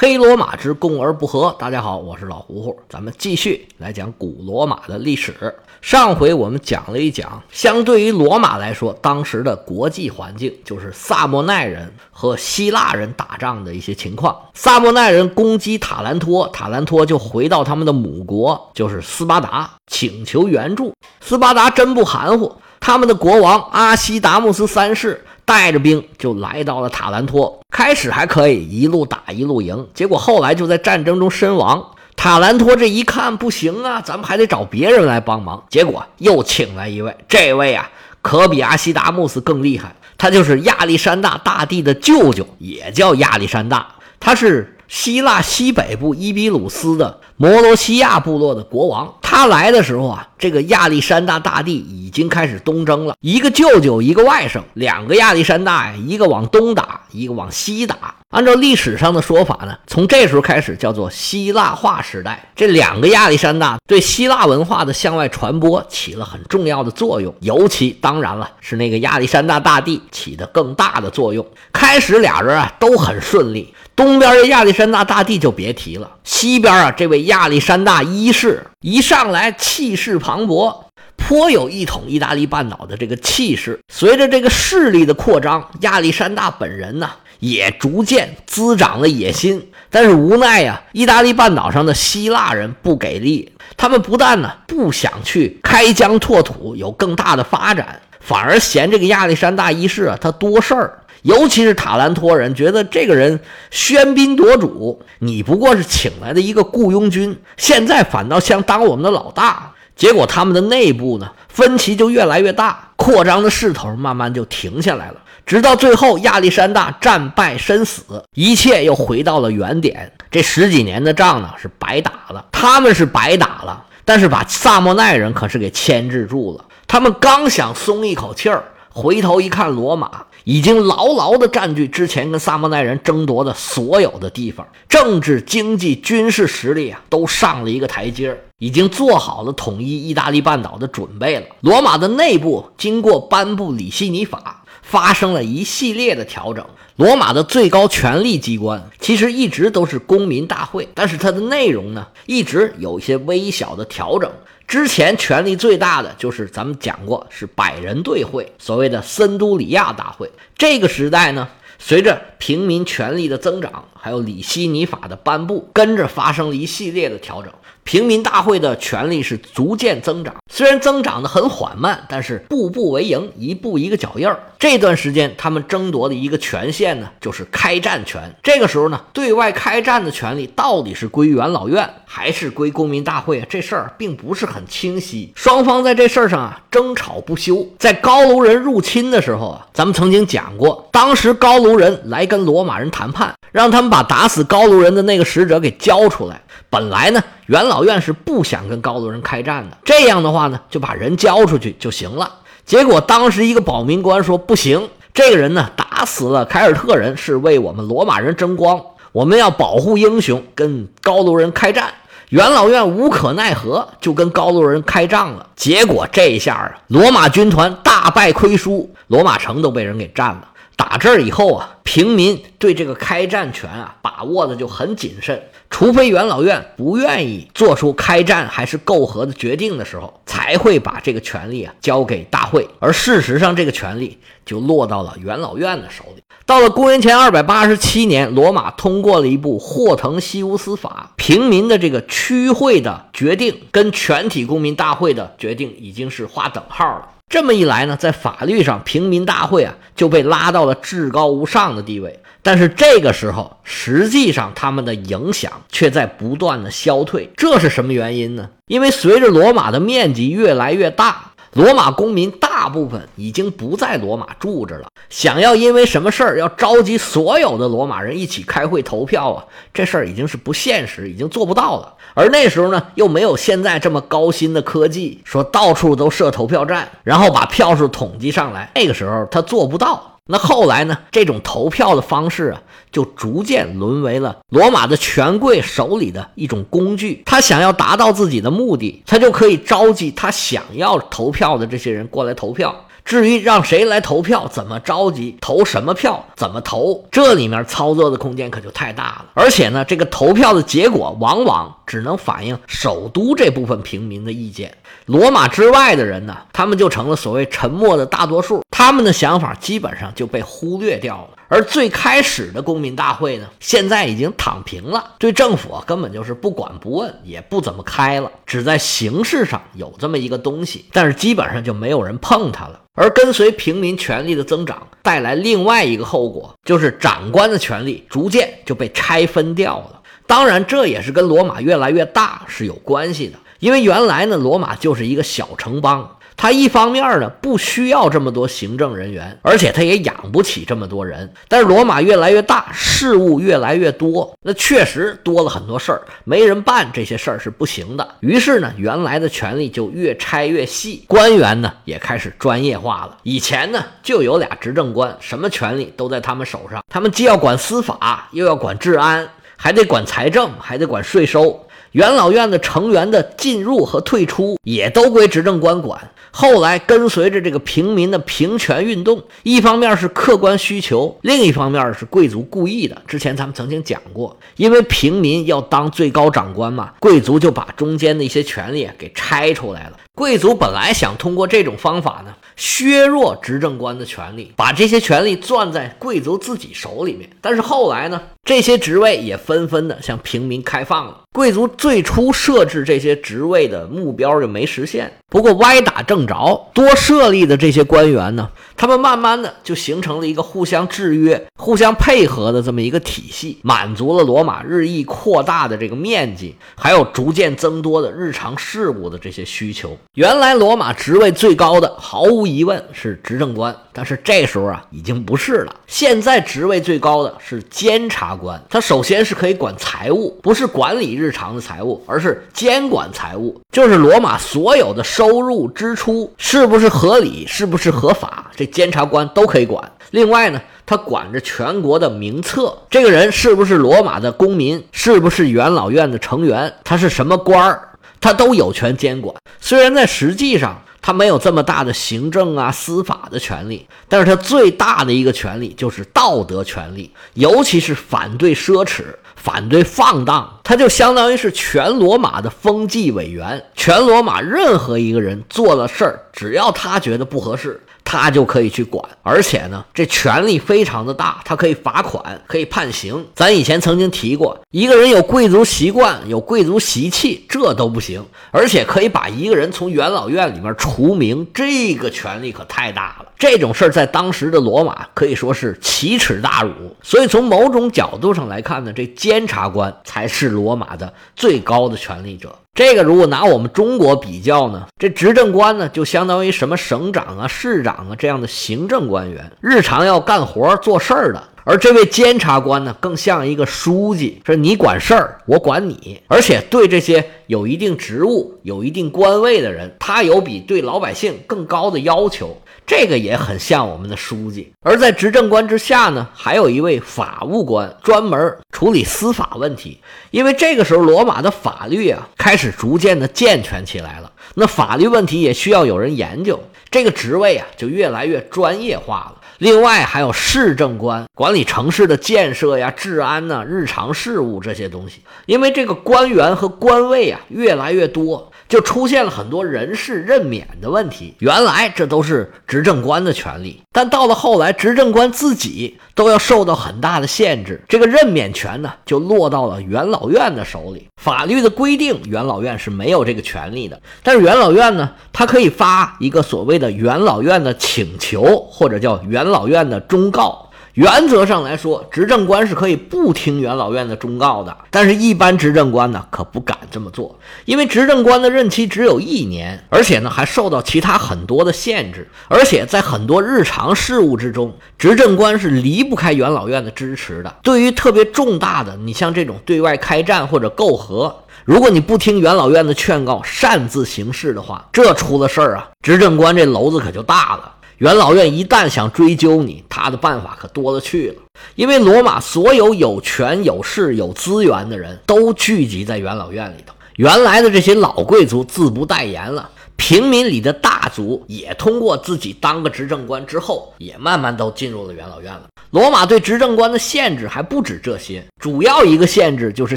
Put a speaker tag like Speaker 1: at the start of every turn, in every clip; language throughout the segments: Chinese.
Speaker 1: 黑罗马之共而不和。大家好，我是老胡胡，咱们继续来讲古罗马的历史。上回我们讲了一讲，相对于罗马来说，当时的国际环境就是萨莫奈人和希腊人打仗的一些情况。萨莫奈人攻击塔兰托，塔兰托就回到他们的母国，就是斯巴达，请求援助。斯巴达真不含糊，他们的国王阿西达穆斯三世。带着兵就来到了塔兰托，开始还可以一路打一路赢，结果后来就在战争中身亡。塔兰托这一看不行啊，咱们还得找别人来帮忙，结果又请来一位，这位啊可比阿西达穆斯更厉害，他就是亚历山大大帝的舅舅，也叫亚历山大，他是希腊西北部伊比鲁斯的。摩罗西亚部落的国王，他来的时候啊，这个亚历山大大帝已经开始东征了。一个舅舅，一个外甥，两个亚历山大呀，一个往东打，一个往西打。按照历史上的说法呢，从这时候开始叫做希腊化时代。这两个亚历山大对希腊文化的向外传播起了很重要的作用，尤其当然了，是那个亚历山大大帝起的更大的作用。开始俩人啊都很顺利。东边的亚历山大大帝就别提了，西边啊，这位亚历山大一世一上来气势磅礴，颇有一统意大利半岛的这个气势。随着这个势力的扩张，亚历山大本人呢也逐渐滋长了野心。但是无奈呀，意大利半岛上的希腊人不给力，他们不但呢不想去开疆拓土，有更大的发展，反而嫌这个亚历山大一世啊他多事儿。尤其是塔兰托人觉得这个人喧宾夺主，你不过是请来的一个雇佣军，现在反倒想当我们的老大。结果他们的内部呢分歧就越来越大，扩张的势头慢慢就停下来了。直到最后亚历山大战败身死，一切又回到了原点。这十几年的仗呢是白打了，他们是白打了，但是把萨莫奈人可是给牵制住了。他们刚想松一口气儿，回头一看罗马。已经牢牢地占据之前跟萨莫奈人争夺的所有的地方，政治、经济、军事实力啊，都上了一个台阶儿，已经做好了统一意大利半岛的准备了。罗马的内部经过颁布里希尼法，发生了一系列的调整。罗马的最高权力机关其实一直都是公民大会，但是它的内容呢，一直有一些微小的调整。之前权力最大的就是咱们讲过是百人队会，所谓的森都里亚大会。这个时代呢，随着平民权力的增长，还有里希尼法的颁布，跟着发生了一系列的调整。平民大会的权力是逐渐增长，虽然增长的很缓慢，但是步步为营，一步一个脚印儿。这段时间，他们争夺的一个权限呢，就是开战权。这个时候呢，对外开战的权利到底是归元老院，还是归公民大会？这事儿并不是很清晰。双方在这事儿上啊争吵不休。在高卢人入侵的时候啊，咱们曾经讲过，当时高卢人来跟罗马人谈判，让他们把打死高卢人的那个使者给交出来。本来呢，元老老院是不想跟高卢人开战的。这样的话呢，就把人交出去就行了。结果当时一个保民官说：“不行，这个人呢打死了凯尔特人，是为我们罗马人争光，我们要保护英雄，跟高卢人开战。”元老院无可奈何，就跟高卢人开仗了。结果这一下啊，罗马军团大败亏输，罗马城都被人给占了。打这儿以后啊，平民对这个开战权啊把握的就很谨慎，除非元老院不愿意做出开战还是媾和的决定的时候，才会把这个权力啊交给大会。而事实上，这个权力就落到了元老院的手里。到了公元前二百八十七年，罗马通过了一部霍腾西乌斯法，平民的这个区会的决定跟全体公民大会的决定已经是划等号了。这么一来呢，在法律上，平民大会啊就被拉到了至高无上的地位。但是这个时候，实际上他们的影响却在不断的消退。这是什么原因呢？因为随着罗马的面积越来越大，罗马公民大部分已经不在罗马住着了。想要因为什么事儿要召集所有的罗马人一起开会投票啊，这事儿已经是不现实，已经做不到了。而那时候呢，又没有现在这么高新的科技，说到处都设投票站，然后把票数统计上来。那个时候他做不到。那后来呢，这种投票的方式啊，就逐渐沦为了罗马的权贵手里的一种工具。他想要达到自己的目的，他就可以召集他想要投票的这些人过来投票。至于让谁来投票，怎么召集，投什么票，怎么投，这里面操作的空间可就太大了。而且呢，这个投票的结果往往只能反映首都这部分平民的意见，罗马之外的人呢，他们就成了所谓沉默的大多数，他们的想法基本上就被忽略掉了。而最开始的公民大会呢，现在已经躺平了，对政府啊根本就是不管不问，也不怎么开了，只在形式上有这么一个东西，但是基本上就没有人碰它了。而跟随平民权力的增长，带来另外一个后果，就是长官的权力逐渐就被拆分掉了。当然，这也是跟罗马越来越大是有关系的，因为原来呢，罗马就是一个小城邦。他一方面呢不需要这么多行政人员，而且他也养不起这么多人。但是罗马越来越大，事务越来越多，那确实多了很多事儿，没人办这些事儿是不行的。于是呢，原来的权力就越拆越细，官员呢也开始专业化了。以前呢就有俩执政官，什么权力都在他们手上，他们既要管司法，又要管治安，还得管财政，还得管税收。元老院的成员的进入和退出也都归执政官管。后来跟随着这个平民的平权运动，一方面是客观需求，另一方面是贵族故意的。之前咱们曾经讲过，因为平民要当最高长官嘛，贵族就把中间的一些权利给拆出来了。贵族本来想通过这种方法呢，削弱执政官的权利，把这些权利攥在贵族自己手里面。但是后来呢，这些职位也纷纷的向平民开放了。贵族最初设置这些职位的目标就没实现。不过歪打正着，多设立的这些官员呢，他们慢慢的就形成了一个互相制约、互相配合的这么一个体系，满足了罗马日益扩大的这个面积，还有逐渐增多的日常事务的这些需求。原来罗马职位最高的，毫无疑问是执政官，但是这时候啊，已经不是了。现在职位最高的是监察官，他首先是可以管财务，不是管理日常的财务，而是监管财务，就是罗马所有的。收入支出是不是合理，是不是合法？这监察官都可以管。另外呢，他管着全国的名册，这个人是不是罗马的公民，是不是元老院的成员，他是什么官儿，他都有权监管。虽然在实际上他没有这么大的行政啊、司法的权利，但是他最大的一个权利就是道德权利，尤其是反对奢侈。反对放荡，他就相当于是全罗马的风纪委员。全罗马任何一个人做了事儿，只要他觉得不合适。他就可以去管，而且呢，这权力非常的大，他可以罚款，可以判刑。咱以前曾经提过，一个人有贵族习惯，有贵族习气，这都不行，而且可以把一个人从元老院里面除名，这个权力可太大了。这种事儿在当时的罗马可以说是奇耻大辱。所以从某种角度上来看呢，这监察官才是罗马的最高的权力者。这个如果拿我们中国比较呢，这执政官呢就相当于什么省长啊、市长啊这样的行政官员，日常要干活做事儿的；而这位监察官呢，更像一个书记，是你管事儿，我管你，而且对这些有一定职务、有一定官位的人，他有比对老百姓更高的要求。这个也很像我们的书记，而在执政官之下呢，还有一位法务官，专门处理司法问题。因为这个时候罗马的法律啊，开始逐渐的健全起来了，那法律问题也需要有人研究，这个职位啊就越来越专业化了。另外还有市政官，管理城市的建设呀、治安呐、日常事务这些东西。因为这个官员和官位啊越来越多。就出现了很多人事任免的问题。原来这都是执政官的权利，但到了后来，执政官自己都要受到很大的限制。这个任免权呢，就落到了元老院的手里。法律的规定，元老院是没有这个权利的。但是元老院呢，它可以发一个所谓的元老院的请求，或者叫元老院的忠告。原则上来说，执政官是可以不听元老院的忠告的，但是一般执政官呢可不敢这么做，因为执政官的任期只有一年，而且呢还受到其他很多的限制，而且在很多日常事务之中，执政官是离不开元老院的支持的。对于特别重大的，你像这种对外开战或者媾和，如果你不听元老院的劝告，擅自行事的话，这出了事儿啊，执政官这篓子可就大了。元老院一旦想追究你，他的办法可多了去了。因为罗马所有有权有势有资源的人都聚集在元老院里头，原来的这些老贵族自不待言了。平民里的大族也通过自己当个执政官之后，也慢慢都进入了元老院了。罗马对执政官的限制还不止这些，主要一个限制就是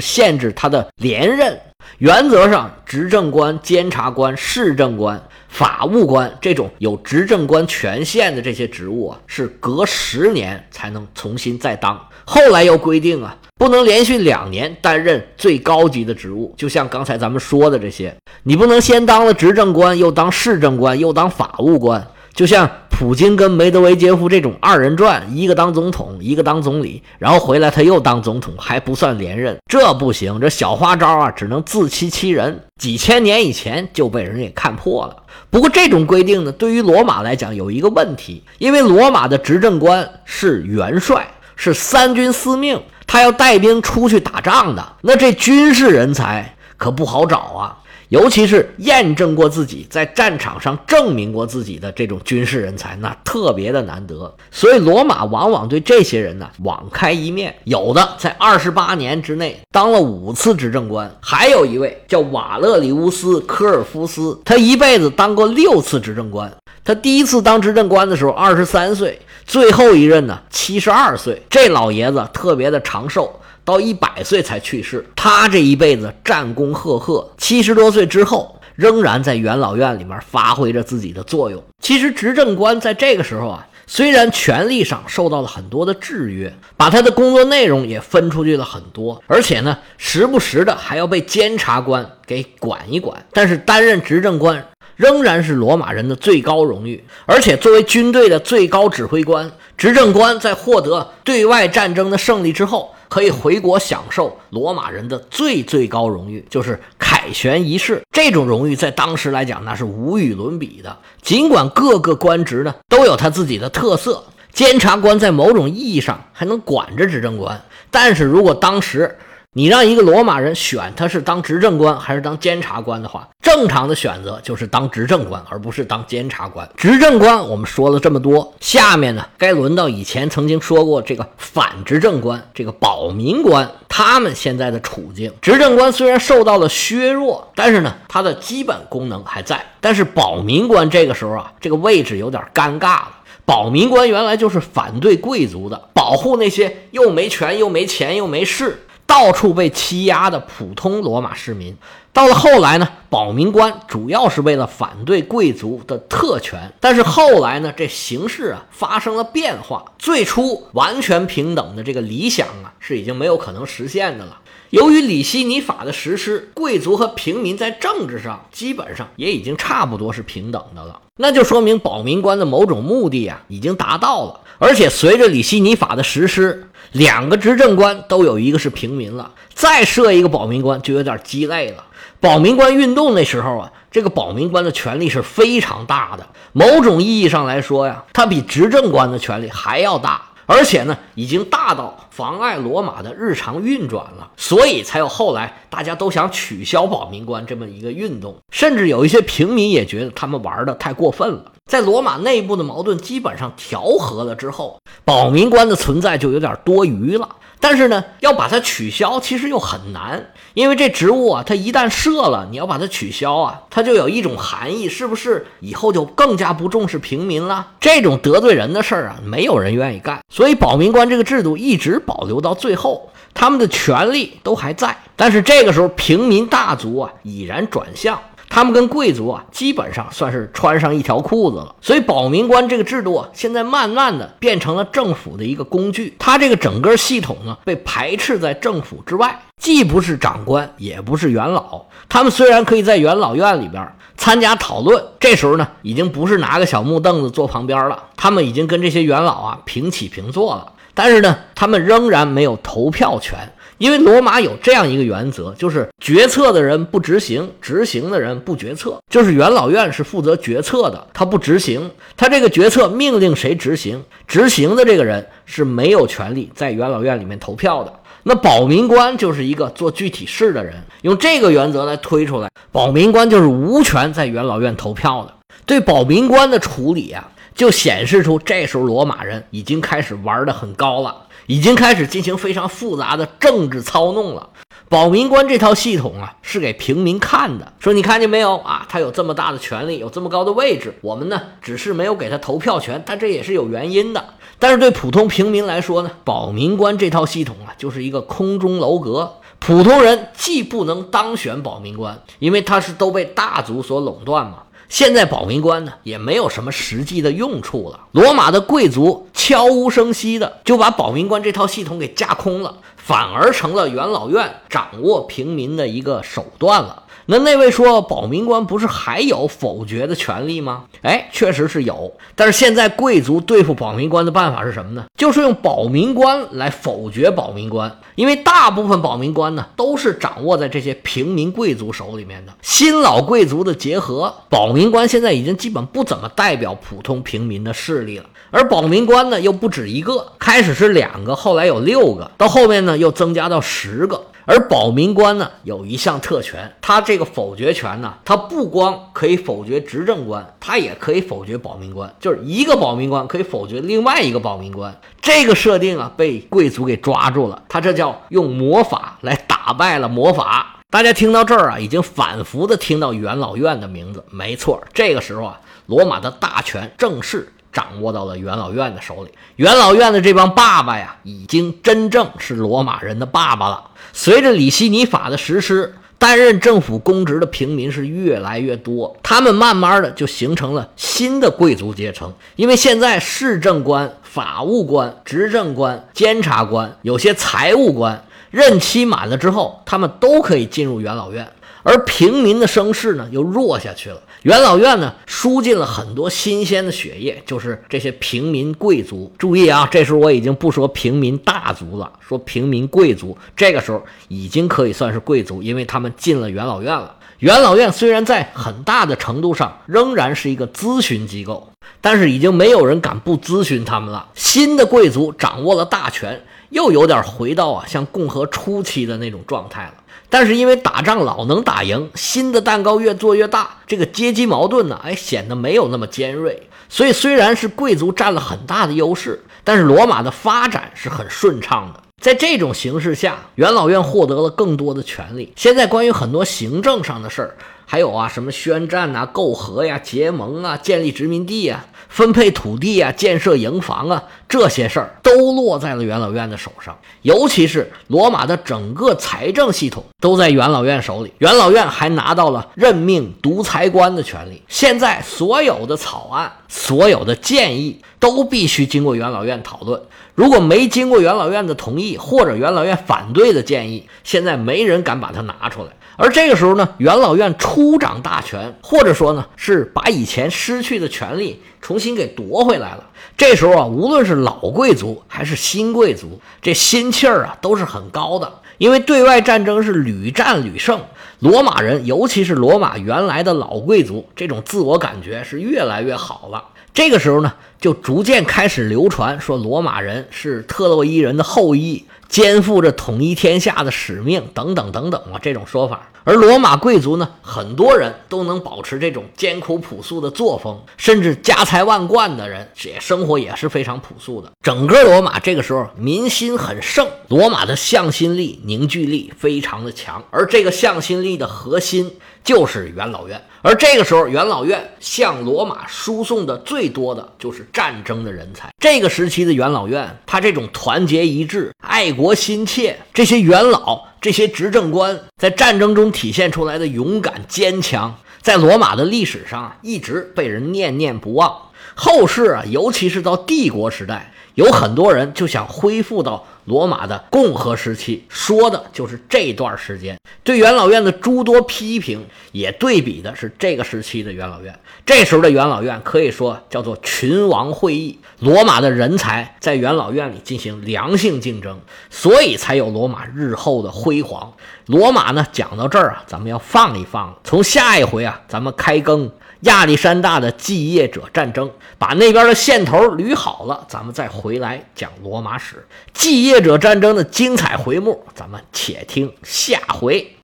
Speaker 1: 限制他的连任。原则上，执政官、监察官、市政官、法务官这种有执政官权限的这些职务啊，是隔十年才能重新再当。后来又规定啊，不能连续两年担任最高级的职务。就像刚才咱们说的这些，你不能先当了执政官，又当市政官，又当法务官。就像普京跟梅德韦杰夫这种二人转，一个当总统，一个当总理，然后回来他又当总统，还不算连任，这不行，这小花招啊，只能自欺欺人。几千年以前就被人给看破了。不过这种规定呢，对于罗马来讲有一个问题，因为罗马的执政官是元帅，是三军司命，他要带兵出去打仗的，那这军事人才可不好找啊。尤其是验证过自己在战场上证明过自己的这种军事人才，那特别的难得。所以罗马往往对这些人呢网开一面。有的在二十八年之内当了五次执政官，还有一位叫瓦勒里乌斯·科尔夫斯，他一辈子当过六次执政官。他第一次当执政官的时候二十三岁，最后一任呢七十二岁。这老爷子特别的长寿。到一百岁才去世，他这一辈子战功赫赫，七十多岁之后仍然在元老院里面发挥着自己的作用。其实执政官在这个时候啊，虽然权力上受到了很多的制约，把他的工作内容也分出去了很多，而且呢，时不时的还要被监察官给管一管。但是担任执政官仍然是罗马人的最高荣誉，而且作为军队的最高指挥官，执政官在获得对外战争的胜利之后。可以回国享受罗马人的最最高荣誉，就是凯旋仪式。这种荣誉在当时来讲，那是无与伦比的。尽管各个官职呢都有他自己的特色，监察官在某种意义上还能管着执政官，但是如果当时。你让一个罗马人选他是当执政官还是当监察官的话，正常的选择就是当执政官，而不是当监察官。执政官我们说了这么多，下面呢该轮到以前曾经说过这个反执政官，这个保民官他们现在的处境。执政官虽然受到了削弱，但是呢，他的基本功能还在。但是保民官这个时候啊，这个位置有点尴尬了。保民官原来就是反对贵族的，保护那些又没权又没钱又没势。到处被欺压的普通罗马市民，到了后来呢，保民官主要是为了反对贵族的特权。但是后来呢，这形势啊发生了变化，最初完全平等的这个理想啊是已经没有可能实现的了。由于里希尼法的实施，贵族和平民在政治上基本上也已经差不多是平等的了，那就说明保民官的某种目的啊已经达到了。而且随着里希尼法的实施，两个执政官都有一个是平民了，再设一个保民官就有点鸡肋了。保民官运动那时候啊，这个保民官的权力是非常大的，某种意义上来说呀，他比执政官的权力还要大。而且呢，已经大到妨碍罗马的日常运转了，所以才有后来大家都想取消保民官这么一个运动，甚至有一些平民也觉得他们玩的太过分了。在罗马内部的矛盾基本上调和了之后，保民官的存在就有点多余了。但是呢，要把它取消，其实又很难，因为这职务啊，它一旦设了，你要把它取消啊，它就有一种含义，是不是以后就更加不重视平民了？这种得罪人的事儿啊，没有人愿意干，所以保民官这个制度一直保留到最后，他们的权利都还在。但是这个时候，平民大族啊，已然转向。他们跟贵族啊，基本上算是穿上一条裤子了。所以保民官这个制度啊，现在慢慢的变成了政府的一个工具。它这个整个系统呢，被排斥在政府之外，既不是长官，也不是元老。他们虽然可以在元老院里边参加讨论，这时候呢，已经不是拿个小木凳子坐旁边了，他们已经跟这些元老啊平起平坐了。但是呢，他们仍然没有投票权。因为罗马有这样一个原则，就是决策的人不执行，执行的人不决策。就是元老院是负责决策的，他不执行，他这个决策命令谁执行，执行的这个人是没有权利在元老院里面投票的。那保民官就是一个做具体事的人，用这个原则来推出来，保民官就是无权在元老院投票的。对保民官的处理啊，就显示出这时候罗马人已经开始玩的很高了。已经开始进行非常复杂的政治操弄了。保民官这套系统啊，是给平民看的，说你看见没有啊？他有这么大的权力，有这么高的位置，我们呢只是没有给他投票权，但这也是有原因的。但是对普通平民来说呢，保民官这套系统啊，就是一个空中楼阁。普通人既不能当选保民官，因为他是都被大族所垄断嘛。现在保民官呢，也没有什么实际的用处了。罗马的贵族悄无声息的就把保民官这套系统给架空了，反而成了元老院掌握平民的一个手段了。那那位说保民官不是还有否决的权利吗？哎，确实是有。但是现在贵族对付保民官的办法是什么呢？就是用保民官来否决保民官。因为大部分保民官呢都是掌握在这些平民贵族手里面的。新老贵族的结合，保民官现在已经基本不怎么代表普通平民的势力了。而保民官呢又不止一个，开始是两个，后来有六个，到后面呢又增加到十个。而保民官呢，有一项特权，他这个否决权呢，他不光可以否决执政官，他也可以否决保民官，就是一个保民官可以否决另外一个保民官。这个设定啊，被贵族给抓住了，他这叫用魔法来打败了魔法。大家听到这儿啊，已经反复的听到元老院的名字，没错，这个时候啊，罗马的大权正式。掌握到了元老院的手里，元老院的这帮爸爸呀，已经真正是罗马人的爸爸了。随着里希尼法的实施，担任政府公职的平民是越来越多，他们慢慢的就形成了新的贵族阶层。因为现在市政官、法务官、执政官、监察官，有些财务官任期满了之后，他们都可以进入元老院。而平民的声势呢，又弱下去了。元老院呢，输进了很多新鲜的血液，就是这些平民贵族。注意啊，这时候我已经不说平民大族了，说平民贵族。这个时候已经可以算是贵族，因为他们进了元老院了。元老院虽然在很大的程度上仍然是一个咨询机构，但是已经没有人敢不咨询他们了。新的贵族掌握了大权，又有点回到啊像共和初期的那种状态了。但是因为打仗老能打赢，新的蛋糕越做越大，这个阶级矛盾呢，哎，显得没有那么尖锐。所以虽然是贵族占了很大的优势，但是罗马的发展是很顺畅的。在这种形势下，元老院获得了更多的权利。现在关于很多行政上的事儿，还有啊，什么宣战呐、媾和呀、结盟啊、建立殖民地呀。分配土地啊，建设营房啊，这些事儿都落在了元老院的手上。尤其是罗马的整个财政系统都在元老院手里，元老院还拿到了任命独裁官的权利。现在所有的草案、所有的建议都必须经过元老院讨论。如果没经过元老院的同意，或者元老院反对的建议，现在没人敢把它拿出来。而这个时候呢，元老院初掌大权，或者说呢，是把以前失去的权利。重新给夺回来了。这时候啊，无论是老贵族还是新贵族，这心气儿啊都是很高的。因为对外战争是屡战屡胜，罗马人，尤其是罗马原来的老贵族，这种自我感觉是越来越好了。这个时候呢，就逐渐开始流传说罗马人是特洛伊人的后裔，肩负着统一天下的使命，等等等等啊，这种说法。而罗马贵族呢，很多人都能保持这种艰苦朴素的作风，甚至家财万贯的人，也生活也是非常朴素的。整个罗马这个时候民心很盛，罗马的向心力、凝聚力非常的强，而这个向心力的核心就是元老院。而这个时候，元老院向罗马输送的最多的就是战争的人才。这个时期的元老院，他这种团结一致、爱国心切，这些元老。这些执政官在战争中体现出来的勇敢坚强，在罗马的历史上，一直被人念念不忘。后世啊，尤其是到帝国时代，有很多人就想恢复到。罗马的共和时期，说的就是这段时间。对元老院的诸多批评，也对比的是这个时期的元老院。这时候的元老院可以说叫做群王会议，罗马的人才在元老院里进行良性竞争，所以才有罗马日后的辉煌。罗马呢，讲到这儿啊，咱们要放一放。从下一回啊，咱们开更。亚历山大的继业者战争，把那边的线头捋好了，咱们再回来讲罗马史。继业者战争的精彩回目，咱们且听下回。